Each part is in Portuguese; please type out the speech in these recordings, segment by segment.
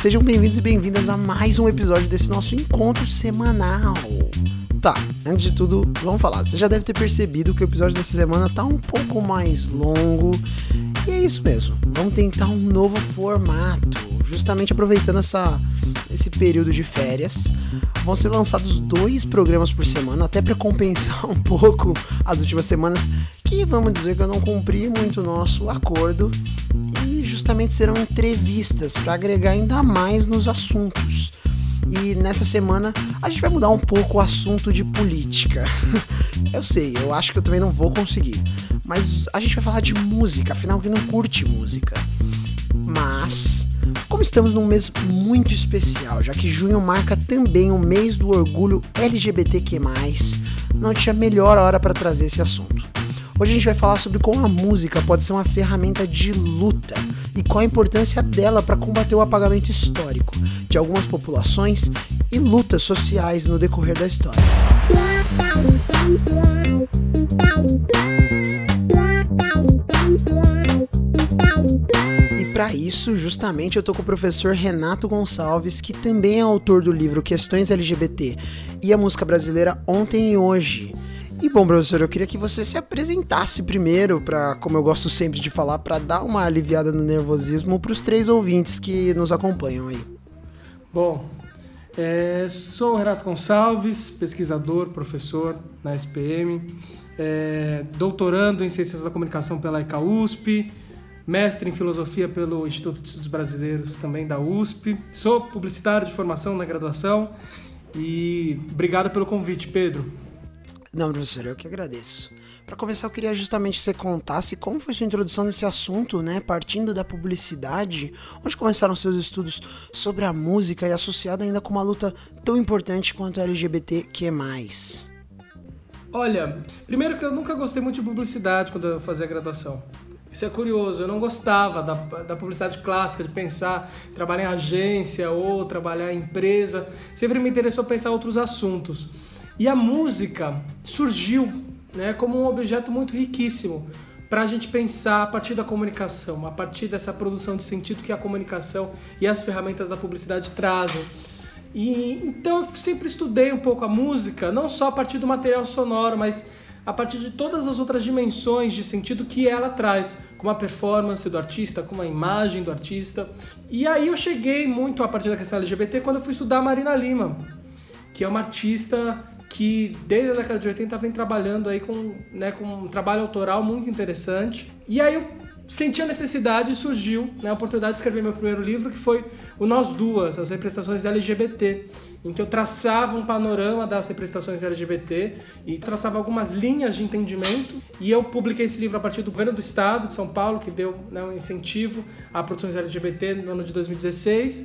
sejam bem-vindos e bem-vindas a mais um episódio desse nosso encontro semanal. Tá, antes de tudo, vamos falar. Você já deve ter percebido que o episódio dessa semana tá um pouco mais longo. E é isso mesmo. Vamos tentar um novo formato. Justamente aproveitando essa, esse período de férias, vão ser lançados dois programas por semana, até para compensar um pouco as últimas semanas, que vamos dizer que eu não cumpri muito o nosso acordo justamente serão entrevistas para agregar ainda mais nos assuntos. E nessa semana a gente vai mudar um pouco o assunto de política. eu sei, eu acho que eu também não vou conseguir. Mas a gente vai falar de música, afinal quem não curte música. Mas, como estamos num mês muito especial, já que junho marca também o mês do orgulho LGBTQ+, não tinha melhor hora para trazer esse assunto. Hoje a gente vai falar sobre como a música pode ser uma ferramenta de luta e qual a importância dela para combater o apagamento histórico de algumas populações e lutas sociais no decorrer da história. E para isso, justamente, eu tô com o professor Renato Gonçalves, que também é autor do livro Questões LGBT e a música brasileira ontem e hoje. E bom, professor, eu queria que você se apresentasse primeiro, para, como eu gosto sempre de falar, para dar uma aliviada no nervosismo para os três ouvintes que nos acompanham aí. Bom, é, sou o Renato Gonçalves, pesquisador, professor na SPM, é, doutorando em Ciências da Comunicação pela ECA USP, mestre em Filosofia pelo Instituto de Estudos Brasileiros também da USP, sou publicitário de formação na graduação e obrigado pelo convite, Pedro. Não, professor, eu que agradeço. Para começar, eu queria justamente que você contasse como foi sua introdução nesse assunto, né? Partindo da publicidade, onde começaram seus estudos sobre a música e associado ainda com uma luta tão importante quanto a LGBTQ+. Olha, primeiro que eu nunca gostei muito de publicidade quando eu fazia graduação. Isso é curioso, eu não gostava da, da publicidade clássica, de pensar, trabalhar em agência ou trabalhar em empresa. Sempre me interessou pensar outros assuntos. E a música surgiu né, como um objeto muito riquíssimo para a gente pensar a partir da comunicação, a partir dessa produção de sentido que a comunicação e as ferramentas da publicidade trazem. E então eu sempre estudei um pouco a música, não só a partir do material sonoro, mas a partir de todas as outras dimensões de sentido que ela traz, como a performance do artista, como a imagem do artista. E aí eu cheguei muito a partir da questão LGBT quando eu fui estudar a Marina Lima, que é uma artista que desde a década de 80 vem trabalhando aí com, né, com um trabalho autoral muito interessante. E aí eu senti a necessidade e surgiu né, a oportunidade de escrever meu primeiro livro, que foi o Nós Duas, as representações LGBT, em que eu traçava um panorama das representações LGBT e traçava algumas linhas de entendimento. E eu publiquei esse livro a partir do governo do estado de São Paulo, que deu né, um incentivo a produções LGBT no ano de 2016.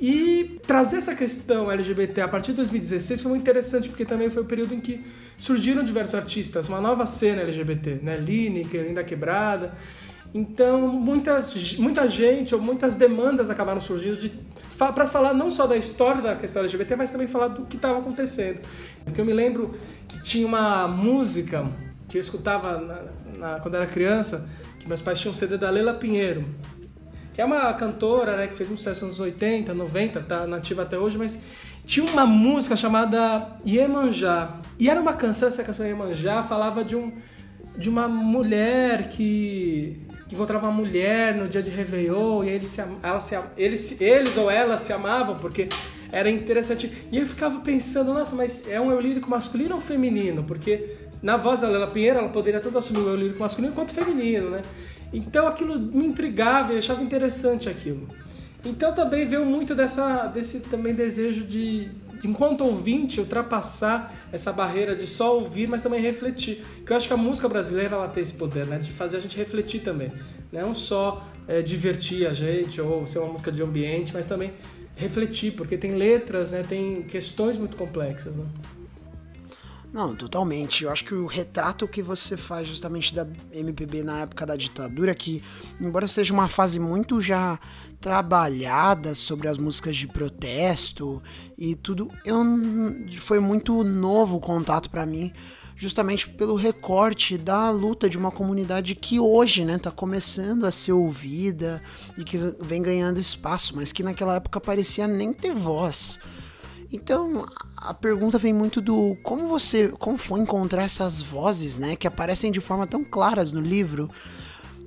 E trazer essa questão LGBT a partir de 2016 foi muito interessante, porque também foi o período em que surgiram diversos artistas, uma nova cena LGBT, né? Lineker, Linda Quebrada. Então, muitas, muita gente ou muitas demandas acabaram surgindo de, para falar não só da história da questão LGBT, mas também falar do que estava acontecendo. Porque eu me lembro que tinha uma música que eu escutava na, na, quando era criança, que meus pais tinham um CD da Leila Pinheiro, que é uma cantora né, que fez muito sucesso nos 80, 90, tá nativa até hoje, mas tinha uma música chamada Iemanjá. E era uma canção, essa canção Iemanjá falava de, um, de uma mulher que, que encontrava uma mulher no dia de Réveillon e eles, se, ela se, eles, eles ou ela se amavam porque era interessante. E eu ficava pensando, nossa, mas é um eu lírico masculino ou feminino? Porque na voz da Lela Pinheiro ela poderia tanto assumir o eu lírico masculino quanto feminino, né? Então aquilo me intrigava e achava interessante aquilo. Então também veio muito dessa, desse também desejo de, de, enquanto ouvinte, ultrapassar essa barreira de só ouvir, mas também refletir. Porque eu acho que a música brasileira ela tem esse poder, né? De fazer a gente refletir também. Não só é, divertir a gente ou ser uma música de ambiente, mas também refletir, porque tem letras, né? Tem questões muito complexas, né? Não, totalmente. Eu acho que o retrato que você faz justamente da MPB na época da ditadura, que embora seja uma fase muito já trabalhada sobre as músicas de protesto e tudo, eu foi muito novo o contato para mim, justamente pelo recorte da luta de uma comunidade que hoje, né, tá começando a ser ouvida e que vem ganhando espaço, mas que naquela época parecia nem ter voz. Então, a pergunta vem muito do como você, como foi encontrar essas vozes, né, que aparecem de forma tão claras no livro?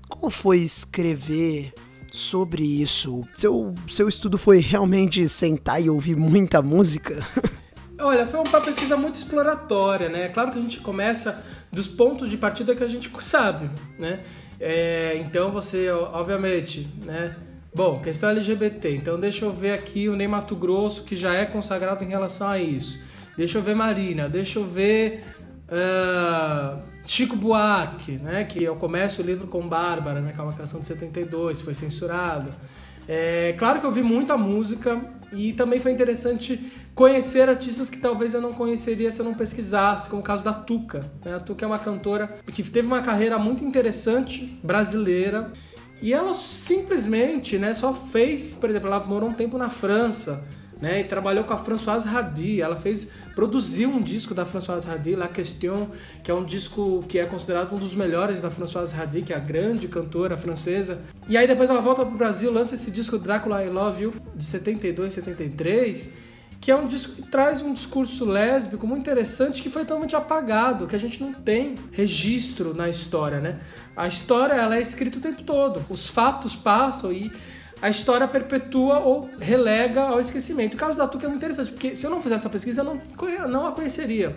Como foi escrever sobre isso? Seu, seu estudo foi realmente sentar e ouvir muita música? Olha, foi uma pesquisa muito exploratória, né? Claro que a gente começa dos pontos de partida que a gente sabe, né? É, então você, obviamente, né? Bom, questão LGBT. Então deixa eu ver aqui o Ney Mato Grosso, que já é consagrado em relação a isso. Deixa eu ver Marina, deixa eu ver uh, Chico Buarque, né? Que eu começo o livro com Bárbara, né? Que é uma canção de 72, foi censurada. É, claro que eu vi muita música e também foi interessante conhecer artistas que talvez eu não conheceria se eu não pesquisasse, como o caso da Tuca. Né? A Tuca é uma cantora que teve uma carreira muito interessante, brasileira, e ela simplesmente né, só fez, por exemplo, ela morou um tempo na França, né, e trabalhou com a Françoise Hardy. Ela fez, produziu um disco da Françoise Hardy, La Question, que é um disco que é considerado um dos melhores da Françoise Hardy, que é a grande cantora francesa. E aí depois ela volta para o Brasil, lança esse disco Drácula I Love You de 72, 73 que é um disco que traz um discurso lésbico muito interessante que foi totalmente apagado, que a gente não tem registro na história, né? A história ela é escrita o tempo todo, os fatos passam e a história perpetua ou relega ao esquecimento. O caso da Tuca é muito interessante, porque se eu não fizesse essa pesquisa, eu não, não a conheceria.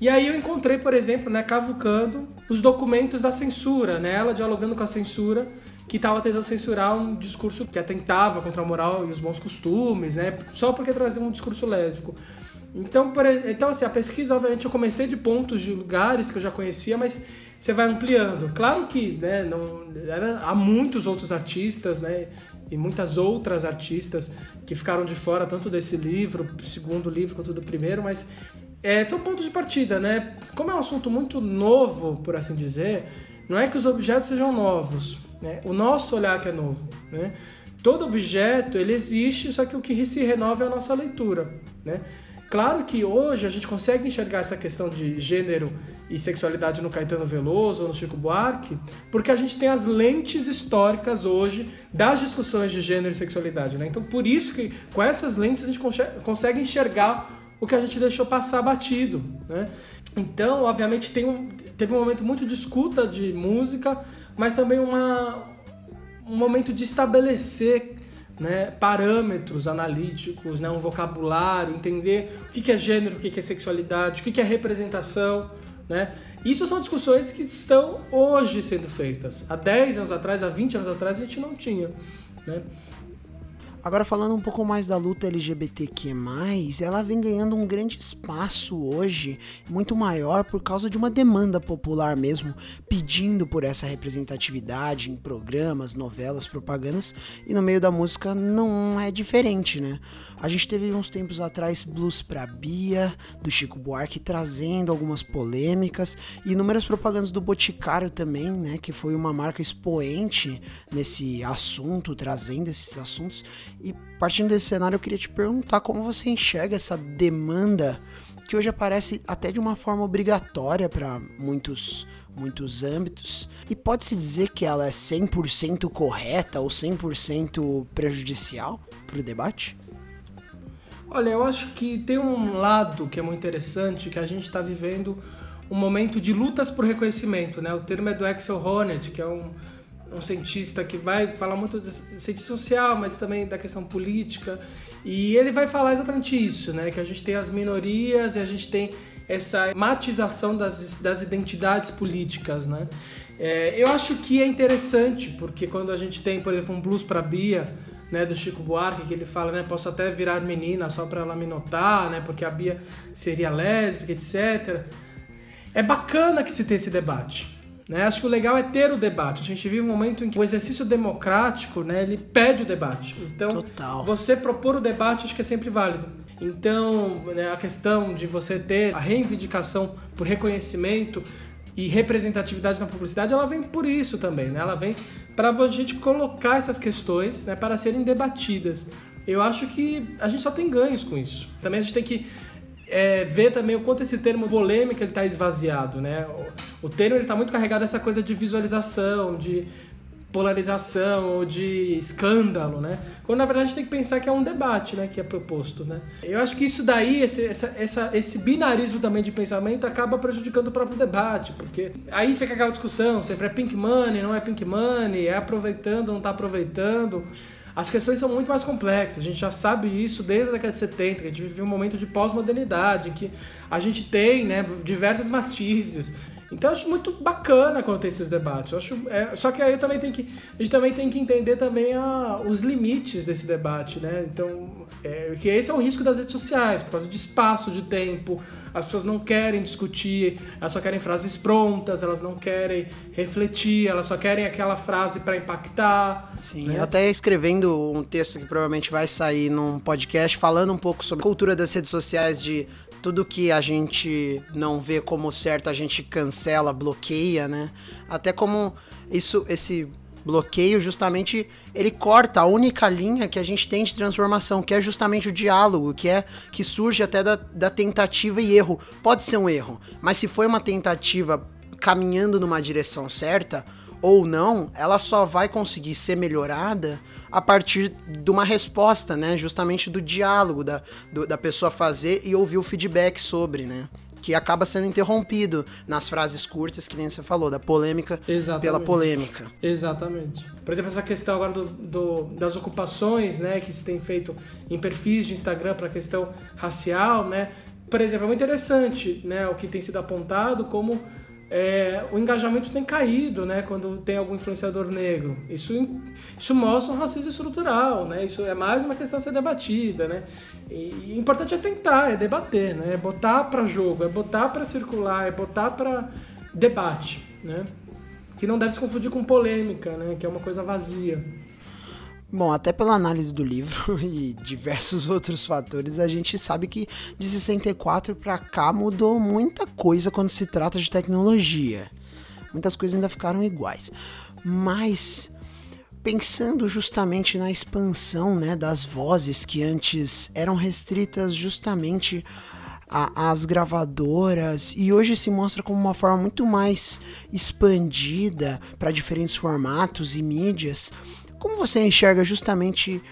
E aí eu encontrei, por exemplo, né, cavucando os documentos da censura, né, ela dialogando com a censura, que estava tentando censurar um discurso que atentava contra a moral e os bons costumes, né, só porque trazia um discurso lésbico. Então, por, então assim, a pesquisa, obviamente, eu comecei de pontos de lugares que eu já conhecia, mas você vai ampliando. Claro que né, não, há muitos outros artistas, né, e muitas outras artistas que ficaram de fora tanto desse livro, do segundo livro quanto do primeiro, mas é, são pontos de partida, né? Como é um assunto muito novo, por assim dizer, não é que os objetos sejam novos, né? O nosso olhar que é novo, né? Todo objeto ele existe, só que o que se renova é a nossa leitura, né? Claro que hoje a gente consegue enxergar essa questão de gênero e sexualidade no Caetano Veloso ou no Chico Buarque, porque a gente tem as lentes históricas hoje das discussões de gênero e sexualidade. Né? Então, por isso que com essas lentes a gente consegue enxergar o que a gente deixou passar batido. Né? Então, obviamente, tem um, teve um momento muito de escuta de música, mas também uma, um momento de estabelecer né, parâmetros analíticos, né, um vocabulário, entender o que é gênero, o que é sexualidade, o que é representação. Né? Isso são discussões que estão hoje sendo feitas. Há 10 anos atrás, há 20 anos atrás, a gente não tinha. Né? Agora falando um pouco mais da luta LGBTQ+, ela vem ganhando um grande espaço hoje, muito maior por causa de uma demanda popular mesmo, pedindo por essa representatividade em programas, novelas, propagandas, e no meio da música não é diferente, né? A gente teve uns tempos atrás Blues pra Bia, do Chico Buarque, trazendo algumas polêmicas, e inúmeras propagandas do Boticário também, né, que foi uma marca expoente nesse assunto, trazendo esses assuntos. E partindo desse cenário, eu queria te perguntar como você enxerga essa demanda que hoje aparece até de uma forma obrigatória para muitos muitos âmbitos e pode-se dizer que ela é 100% correta ou 100% prejudicial para o debate? Olha, eu acho que tem um lado que é muito interessante, que a gente está vivendo um momento de lutas por reconhecimento, né? O termo é do Axel Honneth, que é um, um cientista que vai falar muito de ciência social, mas também da questão política, e ele vai falar exatamente isso, né? Que a gente tem as minorias e a gente tem essa matização das, das identidades políticas, né? É, eu acho que é interessante, porque quando a gente tem, por exemplo, um blues para Bia, né, do Chico Buarque, que ele fala, né, posso até virar menina só para ela me notar, né, porque a Bia seria lésbica, etc. É bacana que se tenha esse debate. Né? Acho que o legal é ter o debate. A gente vive um momento em que o exercício democrático, né, ele pede o debate. Então, Total. você propor o debate acho que é sempre válido. Então, né, a questão de você ter a reivindicação por reconhecimento e representatividade na publicidade, ela vem por isso também, né? Ela vem para a gente colocar essas questões né, para serem debatidas. Eu acho que a gente só tem ganhos com isso. Também a gente tem que é, ver também o quanto esse termo polêmica ele está esvaziado, né? O, o termo está muito carregado dessa coisa de visualização, de polarização ou de escândalo, né? Quando na verdade a gente tem que pensar que é um debate, né? Que é proposto, né? Eu acho que isso daí, esse, essa, essa, esse binarismo também de pensamento acaba prejudicando o próprio debate, porque aí fica aquela discussão, sempre é pink money, não é pink money, é aproveitando, não está aproveitando. As questões são muito mais complexas, a gente já sabe isso desde a década de 70, que a gente vive um momento de pós-modernidade, em que a gente tem né, diversas matizes, então eu acho muito bacana quando tem esses debates. Eu acho, é, só que aí também tem que, a gente também tem que entender também a, os limites desse debate, né? Então, é, que esse é o risco das redes sociais, por causa de espaço, de tempo. As pessoas não querem discutir, elas só querem frases prontas, elas não querem refletir, elas só querem aquela frase para impactar. Sim, né? até escrevendo um texto que provavelmente vai sair num podcast falando um pouco sobre a cultura das redes sociais de tudo que a gente não vê como certo, a gente cancela, bloqueia, né? Até como isso, esse bloqueio justamente ele corta a única linha que a gente tem de transformação, que é justamente o diálogo, que é que surge até da, da tentativa e erro. Pode ser um erro, mas se foi uma tentativa caminhando numa direção certa ou não, ela só vai conseguir ser melhorada a partir de uma resposta, né? Justamente do diálogo, da, do, da pessoa fazer e ouvir o feedback sobre, né? Que acaba sendo interrompido nas frases curtas, que nem você falou, da polêmica Exatamente. pela polêmica. Exatamente. Por exemplo, essa questão agora do, do, das ocupações, né? Que se tem feito em perfis de Instagram para a questão racial, né? Por exemplo, é muito interessante, né? O que tem sido apontado como é, o engajamento tem caído, né, quando tem algum influenciador negro. Isso, isso mostra um racismo estrutural, né? Isso é mais uma questão a ser debatida, né? E o importante é tentar, é debater, né? É botar para jogo, é botar para circular, é botar para debate, né? Que não deve se confundir com polêmica, né? Que é uma coisa vazia. Bom, até pela análise do livro e diversos outros fatores, a gente sabe que de 64 para cá mudou muita coisa quando se trata de tecnologia. Muitas coisas ainda ficaram iguais. Mas pensando justamente na expansão, né, das vozes que antes eram restritas justamente às gravadoras e hoje se mostra como uma forma muito mais expandida para diferentes formatos e mídias como você enxerga justamente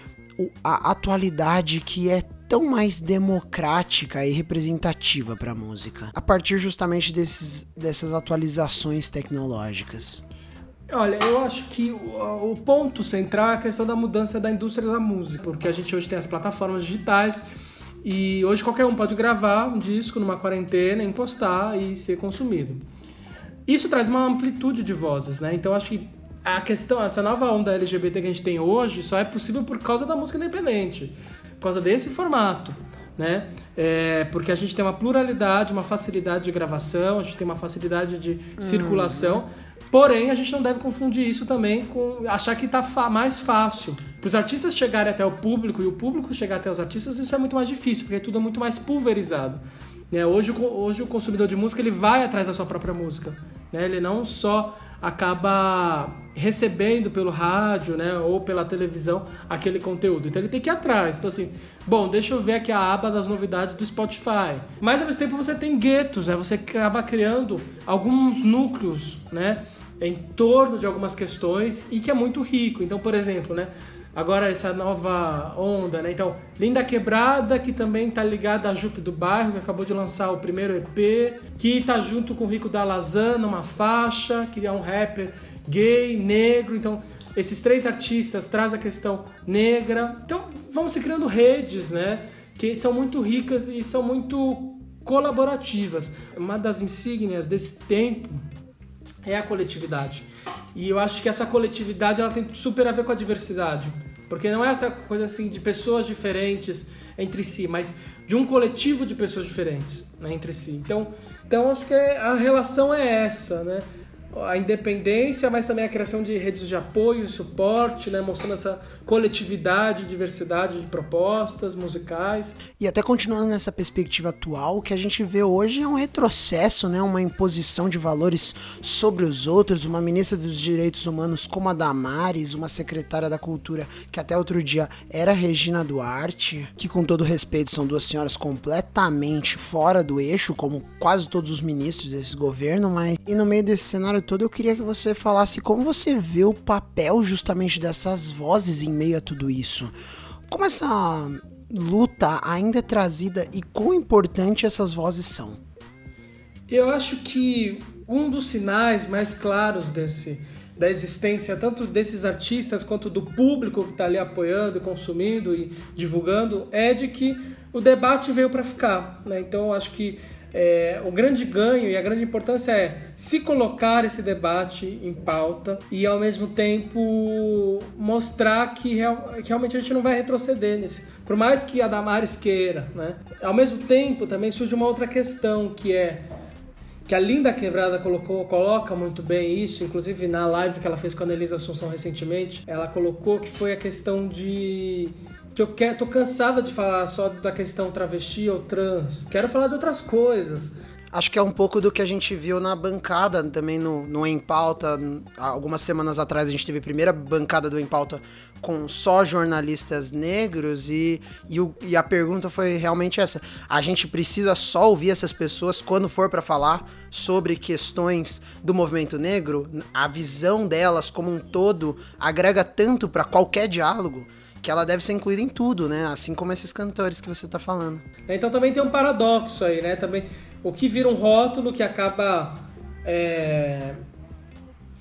a atualidade que é tão mais democrática e representativa para a música, a partir justamente desses, dessas atualizações tecnológicas? Olha, eu acho que o, o, ponto central é a questão da mudança da indústria da música, porque a gente hoje tem as plataformas digitais e hoje qualquer um pode gravar um disco numa quarentena, impostar e ser consumido. Isso traz uma amplitude de vozes, né? Então acho que a questão, essa nova onda LGBT que a gente tem hoje só é possível por causa da música independente, por causa desse formato, né? É, porque a gente tem uma pluralidade, uma facilidade de gravação, a gente tem uma facilidade de circulação, porém a gente não deve confundir isso também com achar que está mais fácil. Para os artistas chegarem até o público e o público chegar até os artistas, isso é muito mais difícil, porque tudo é muito mais pulverizado. Né? Hoje, hoje o consumidor de música ele vai atrás da sua própria música, né? ele não só acaba recebendo pelo rádio, né, ou pela televisão aquele conteúdo. Então ele tem que ir atrás. Então assim, bom, deixa eu ver aqui a aba das novidades do Spotify. Mas ao mesmo tempo você tem guetos, né? Você acaba criando alguns núcleos, né, em torno de algumas questões e que é muito rico. Então, por exemplo, né, agora essa nova onda, né? Então, Linda Quebrada, que também tá ligada a Jupe do Bairro, que acabou de lançar o primeiro EP, que tá junto com o Rico da Lazana, uma faixa, que é um rapper gay, negro, então esses três artistas trazem a questão negra. Então, vão se criando redes, né? Que são muito ricas e são muito colaborativas. Uma das insígnias desse tempo é a coletividade. E eu acho que essa coletividade ela tem super a ver com a diversidade. Porque não é essa coisa assim de pessoas diferentes entre si, mas de um coletivo de pessoas diferentes né, entre si. Então, então acho que a relação é essa, né? A independência, mas também a criação de redes de apoio e suporte, né, mostrando essa coletividade, diversidade de propostas musicais. E até continuando nessa perspectiva atual, o que a gente vê hoje é um retrocesso, né, uma imposição de valores sobre os outros, uma ministra dos Direitos Humanos como a Damares, uma secretária da Cultura que até outro dia era Regina Duarte, que com todo respeito são duas senhoras completamente fora do eixo, como quase todos os ministros desse governo, mas e no meio desse cenário todo eu queria que você falasse como você vê o papel justamente dessas vozes em meio a tudo isso. Como essa luta ainda é trazida e quão importante essas vozes são? Eu acho que um dos sinais mais claros desse da existência tanto desses artistas quanto do público que está ali apoiando, consumindo e divulgando é de que o debate veio para ficar. Né? Então, acho que é, o grande ganho e a grande importância é se colocar esse debate em pauta e ao mesmo tempo mostrar que, real, que realmente a gente não vai retroceder nesse. Por mais que a Damares queira, né? Ao mesmo tempo também surge uma outra questão que é que a Linda Quebrada colocou, coloca muito bem isso, inclusive na live que ela fez com a Anelisa Assunção recentemente, ela colocou que foi a questão de que eu quero, tô cansada de falar só da questão travesti ou trans. Quero falar de outras coisas. Acho que é um pouco do que a gente viu na bancada também no, no Em Pauta. Algumas semanas atrás a gente teve a primeira bancada do Em Pauta com só jornalistas negros e, e, o, e a pergunta foi realmente essa. A gente precisa só ouvir essas pessoas quando for para falar sobre questões do movimento negro? A visão delas como um todo agrega tanto para qualquer diálogo que ela deve ser incluída em tudo, né? Assim como esses cantores que você está falando. Então também tem um paradoxo aí, né? Também o que vira um rótulo que acaba é,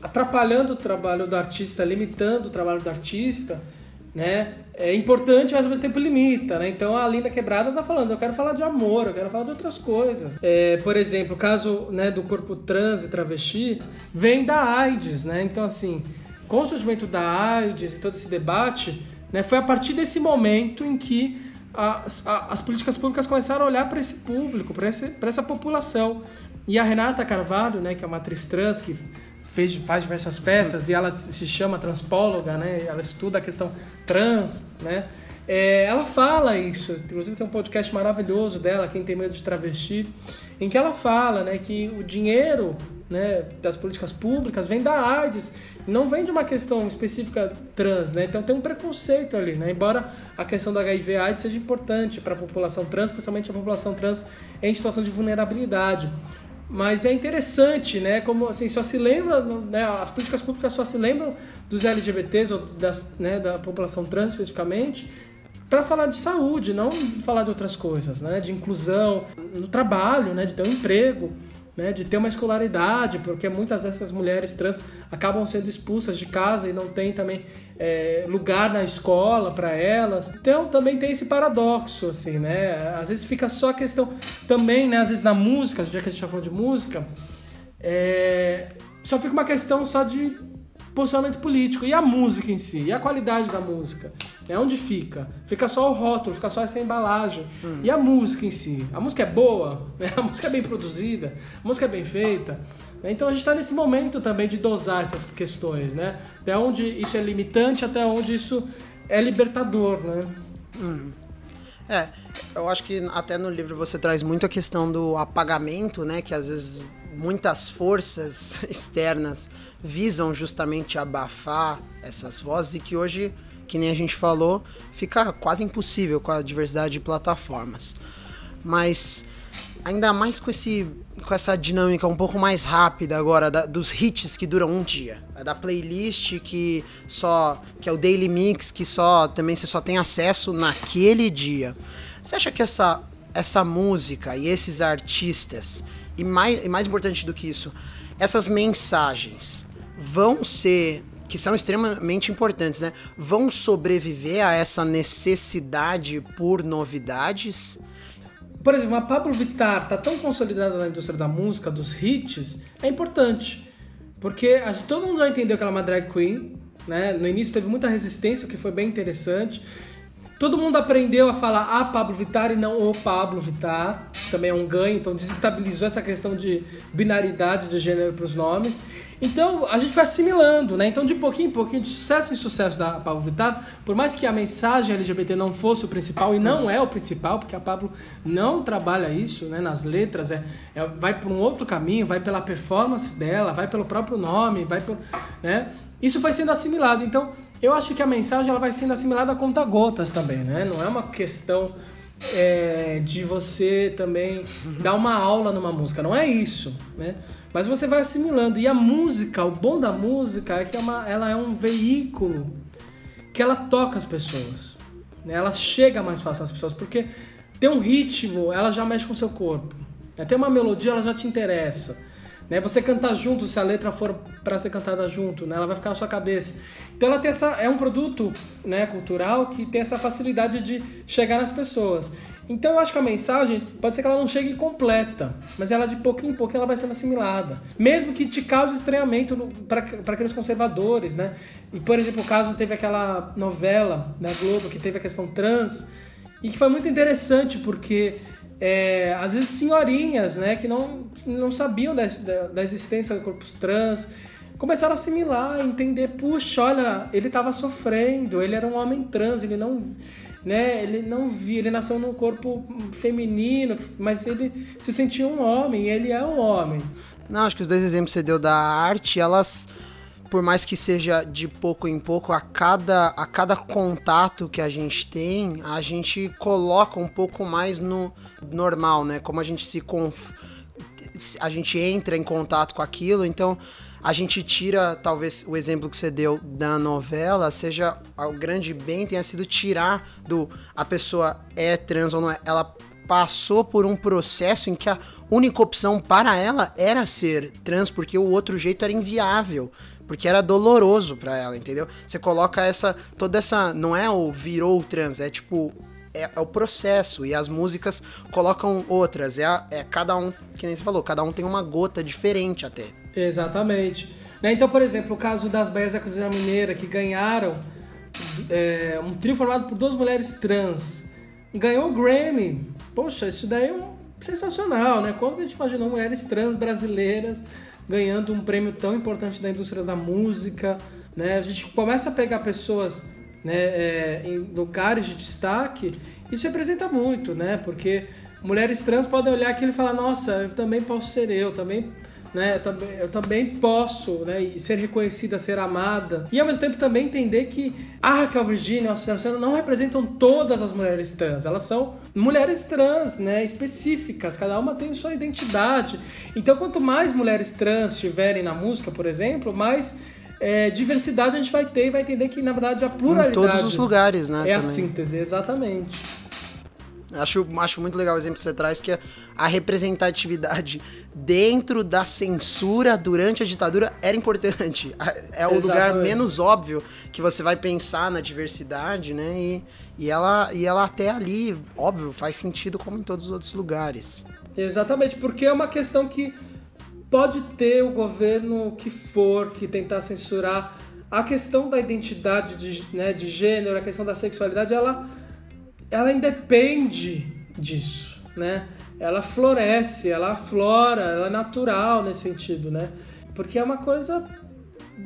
atrapalhando o trabalho do artista, limitando o trabalho do artista, né? É importante, mas ao mesmo tempo limita, né? Então a Linda Quebrada tá falando, eu quero falar de amor, eu quero falar de outras coisas. É, por exemplo, o caso né, do corpo trans e travesti vem da AIDS, né? Então assim, com o surgimento da AIDS e todo esse debate, né? Foi a partir desse momento em que as, as políticas públicas começaram a olhar para esse público, para essa população. E a Renata Carvalho, né, que é uma atriz trans, que fez, faz diversas peças e ela se chama transpóloga, né? Ela estuda a questão trans, né? É, ela fala isso, inclusive tem um podcast maravilhoso dela, Quem Tem Medo de Travesti, em que ela fala né, que o dinheiro né, das políticas públicas vem da AIDS, não vem de uma questão específica trans, né? Então tem um preconceito ali, né? Embora a questão da HIV AIDS seja importante para a população trans, principalmente a população trans em situação de vulnerabilidade. Mas é interessante, né? Como assim, só se lembra, né? As políticas públicas só se lembram dos LGBTs ou das, né, da população trans especificamente para falar de saúde, não falar de outras coisas, né? De inclusão no trabalho, né? De ter um emprego né, de ter uma escolaridade, porque muitas dessas mulheres trans acabam sendo expulsas de casa e não tem também é, lugar na escola para elas. Então também tem esse paradoxo, assim, né? Às vezes fica só a questão também, né? Às vezes na música, já que a gente está falando de música, é, só fica uma questão só de posicionamento político. E a música em si? E a qualidade da música? É onde fica? Fica só o rótulo, fica só essa embalagem. Hum. E a música em si? A música é boa? A música é bem produzida? A música é bem feita? Então a gente está nesse momento também de dosar essas questões, né? Até onde isso é limitante, até onde isso é libertador, né? Hum. É, eu acho que até no livro você traz muito a questão do apagamento, né? Que às vezes muitas forças externas visam justamente abafar essas vozes e que hoje, que nem a gente falou, fica quase impossível com a diversidade de plataformas. Mas ainda mais com esse com essa dinâmica um pouco mais rápida agora da, dos hits que duram um dia, da playlist que só que é o daily mix que só também você só tem acesso naquele dia. Você acha que essa essa música e esses artistas e mais, e mais importante do que isso, essas mensagens vão ser que são extremamente importantes, né? Vão sobreviver a essa necessidade por novidades? Por exemplo, a Pablo Vittar tá tão consolidada na indústria da música, dos hits, é importante. Porque todo mundo já entendeu que ela é uma drag queen, né? No início teve muita resistência, o que foi bem interessante. Todo mundo aprendeu a falar a Pablo Vittar e não o Pablo Vittar. Também é um ganho, então desestabilizou essa questão de binaridade de gênero para os nomes. Então a gente foi assimilando, né? Então de pouquinho em pouquinho, de sucesso em sucesso da Pablo Vittar, por mais que a mensagem LGBT não fosse o principal, e não é o principal, porque a Pablo não trabalha isso né, nas letras, é, é vai por um outro caminho, vai pela performance dela, vai pelo próprio nome, vai pelo. Né? Isso foi sendo assimilado. Então eu acho que a mensagem ela vai sendo assimilada a conta gotas também, né? Não é uma questão é, de você também dar uma aula numa música, não é isso, né? Mas você vai assimilando. E a música, o bom da música é que é uma, ela é um veículo que ela toca as pessoas. Né? Ela chega mais fácil às pessoas, porque tem um ritmo, ela já mexe com o seu corpo. Né? Tem uma melodia, ela já te interessa. Né? Você cantar junto, se a letra for para ser cantada junto, né? ela vai ficar na sua cabeça. Então ela tem essa, é um produto né, cultural que tem essa facilidade de chegar nas pessoas. Então eu acho que a mensagem pode ser que ela não chegue completa, mas ela de pouquinho em pouquinho ela vai sendo assimilada. Mesmo que te cause estranhamento para aqueles conservadores, né? E por exemplo, o caso teve aquela novela da Globo que teve a questão trans e que foi muito interessante porque é, às vezes senhorinhas, né, que não, não sabiam da, da, da existência do corpo trans, começaram a assimilar, entender, puxa, olha, ele estava sofrendo, ele era um homem trans, ele não, né, ele não via, ele nasceu num corpo feminino, mas ele se sentia um homem, ele é um homem. Não, acho que os dois exemplos que você deu da arte, elas por mais que seja de pouco em pouco, a cada, a cada contato que a gente tem, a gente coloca um pouco mais no normal, né? Como a gente se conf... a gente entra em contato com aquilo, então a gente tira, talvez o exemplo que você deu da novela, seja o grande bem tenha sido tirar do a pessoa é trans ou não é, ela passou por um processo em que a única opção para ela era ser trans, porque o outro jeito era inviável porque era doloroso para ela, entendeu? Você coloca essa toda essa não é o virou trans, é tipo é, é, o processo e as músicas colocam outras, é, é cada um, que nem você falou, cada um tem uma gota diferente até. Exatamente. Né? Então, por exemplo, o caso das Baias da Cozinha Mineira que ganharam é, um trio formado por duas mulheres trans, ganhou o Grammy. Poxa, isso daí é um sensacional, né? Como a gente imaginou mulheres trans brasileiras ganhando um prêmio tão importante da indústria da música, né? A gente começa a pegar pessoas né, é, em lugares de destaque, isso representa muito, né? Porque mulheres trans podem olhar aquilo e falar, nossa, eu também posso ser eu, também né? Eu também, eu também posso, né? ser reconhecida, ser amada. E ao mesmo tempo também entender que a Raquel Virginia, a Suzana não representam todas as mulheres trans. Elas são mulheres trans, né? Específicas. Cada uma tem sua identidade. Então, quanto mais mulheres trans tiverem na música, por exemplo, mais é, diversidade a gente vai ter e vai entender que, na verdade, a pluralidade. Em todos os lugares, né? É também. a síntese, exatamente. Acho, acho muito legal o exemplo que você traz, que a representatividade dentro da censura durante a ditadura era importante. É o Exatamente. lugar menos óbvio que você vai pensar na diversidade, né? E, e, ela, e ela até ali, óbvio, faz sentido como em todos os outros lugares. Exatamente, porque é uma questão que pode ter o governo que for que tentar censurar a questão da identidade de, né, de gênero, a questão da sexualidade, ela, ela independe disso, né? ela floresce, ela aflora, ela é natural nesse sentido, né? Porque é uma coisa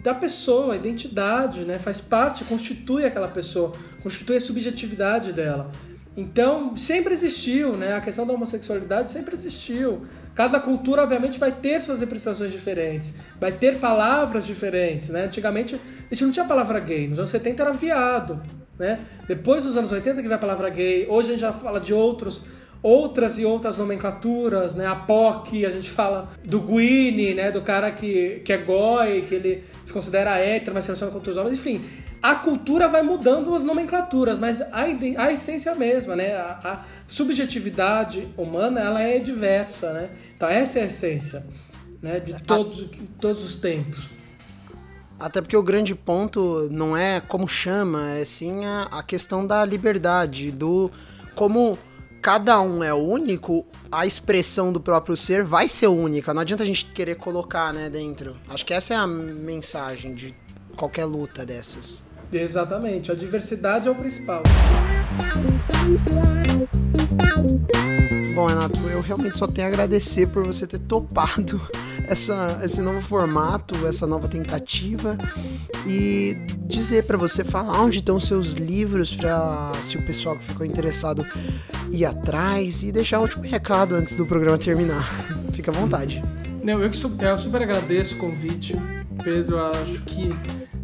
da pessoa, a identidade, né? Faz parte, constitui aquela pessoa, constitui a subjetividade dela. Então, sempre existiu, né? A questão da homossexualidade sempre existiu. Cada cultura, obviamente, vai ter suas representações diferentes, vai ter palavras diferentes, né? Antigamente, a gente não tinha palavra gay, nos anos 70 era viado, né? Depois dos anos 80 que veio a palavra gay, hoje a gente já fala de outros outras e outras nomenclaturas, né? A POC, a gente fala do Gwynny, né? Do cara que, que é goi, que ele se considera hétero, mas se relaciona com outros homens, enfim. A cultura vai mudando as nomenclaturas, mas a, a essência é a mesma, né? A, a, subjetividade humana, ela é diversa, né? Então essa é a essência, né? De todos, todos os tempos. Até porque o grande ponto não é como chama, é sim a, a questão da liberdade, do como cada um é único, a expressão do próprio ser vai ser única. Não adianta a gente querer colocar, né, dentro. Acho que essa é a mensagem de qualquer luta dessas. Exatamente, a diversidade é o principal. Bom, Renato, eu realmente só tenho a agradecer por você ter topado essa, esse novo formato, essa nova tentativa e dizer para você falar onde estão seus livros para se o pessoal que ficou interessado ir atrás e deixar um último recado antes do programa terminar. Fica à vontade. Não, eu, que super, eu super agradeço o convite, Pedro. Acho que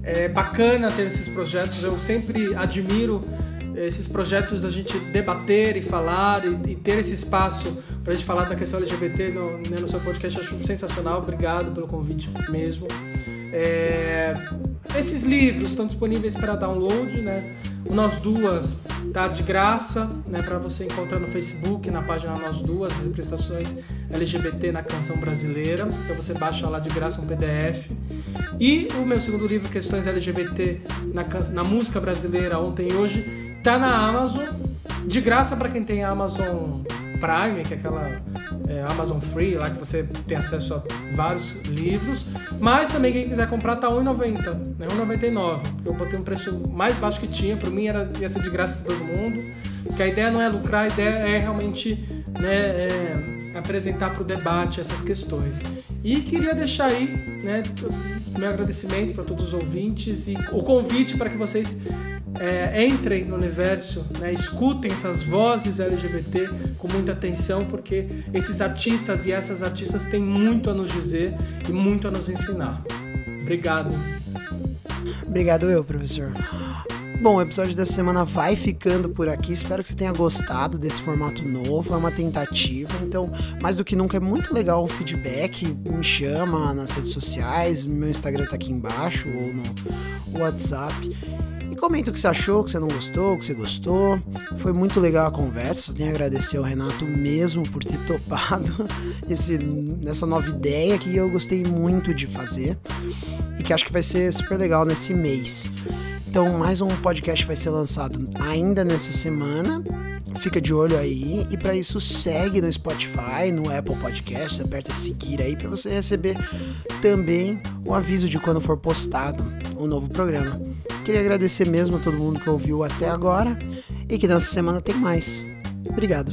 é bacana ter esses projetos. Eu sempre admiro esses projetos da gente debater e falar e, e ter esse espaço para a gente falar da questão LGBT no, né, no seu podcast. Acho sensacional. Obrigado pelo convite mesmo. É, esses livros estão disponíveis para download, né? Nós Duas tá de graça, né? Para você encontrar no Facebook, na página Nós Duas, as prestações LGBT na canção brasileira. Então você baixa lá de graça um PDF. E o meu segundo livro, Questões LGBT na, na música brasileira ontem e hoje, tá na Amazon, de graça para quem tem Amazon Prime, que é aquela é, Amazon Free, lá que você tem acesso a vários livros. Mas também quem quiser comprar tá R$1,90, né? R$1,99. Eu botei um preço mais baixo que tinha, para mim era, ia ser de graça para todo mundo. Porque a ideia não é lucrar, a ideia é realmente né, é, apresentar para o debate essas questões. E queria deixar aí né, meu agradecimento para todos os ouvintes e o convite para que vocês é, entrem no universo, né, escutem essas vozes LGBT com muita atenção, porque esses artistas e essas artistas têm muito a nos dizer e muito a nos ensinar. Obrigado. Obrigado eu, professor. Bom, o episódio dessa semana vai ficando por aqui. Espero que você tenha gostado desse formato novo. É uma tentativa. Então, mais do que nunca, é muito legal o feedback. Me chama nas redes sociais. Meu Instagram tá aqui embaixo ou no WhatsApp. E comenta o que você achou, o que você não gostou, o que você gostou. Foi muito legal a conversa. Só tenho a agradecer ao Renato mesmo por ter topado esse, nessa nova ideia que eu gostei muito de fazer e que acho que vai ser super legal nesse mês. Então, mais um podcast vai ser lançado ainda nessa semana. Fica de olho aí e para isso segue no Spotify, no Apple Podcast, aperta seguir aí para você receber também o aviso de quando for postado o um novo programa. Queria agradecer mesmo a todo mundo que ouviu até agora e que nessa semana tem mais. Obrigado.